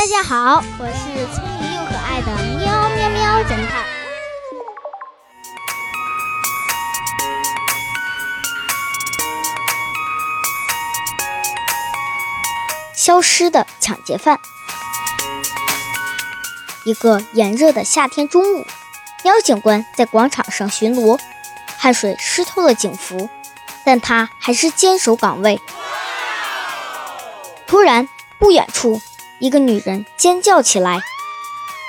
大家好，我是聪明又可爱的喵喵喵侦探。消失的抢劫犯。一个炎热的夏天中午，喵警官在广场上巡逻，汗水湿透了警服，但他还是坚守岗位。突然，不远处。一个女人尖叫起来，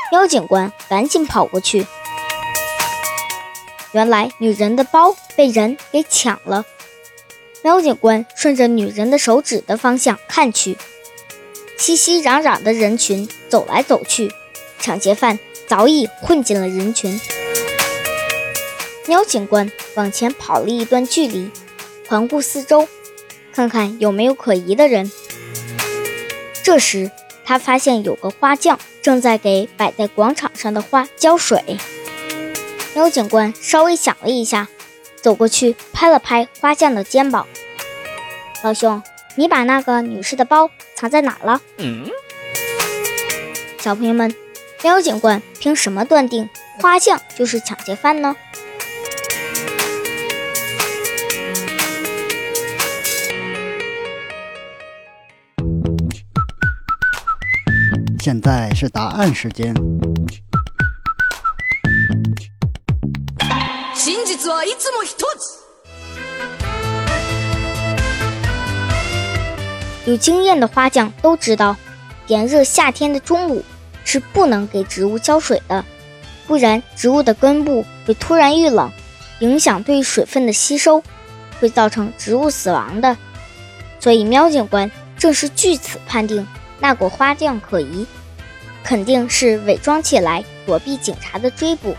喵警官赶紧跑过去。原来女人的包被人给抢了。喵警官顺着女人的手指的方向看去，熙熙攘攘的人群走来走去，抢劫犯早已混进了人群。喵警官往前跑了一段距离，环顾四周，看看有没有可疑的人。这时。他发现有个花匠正在给摆在广场上的花浇水。喵警官稍微想了一下，走过去拍了拍花匠的肩膀：“老兄，你把那个女士的包藏在哪了？”嗯小朋友们，喵警官凭什么断定花匠就是抢劫犯呢？现在是答案时间。有经验的花匠都知道，炎热夏天的中午是不能给植物浇水的，不然植物的根部会突然遇冷，影响对水分的吸收，会造成植物死亡的。所以，喵警官正是据此判定。那股花匠可疑，肯定是伪装起来躲避警察的追捕。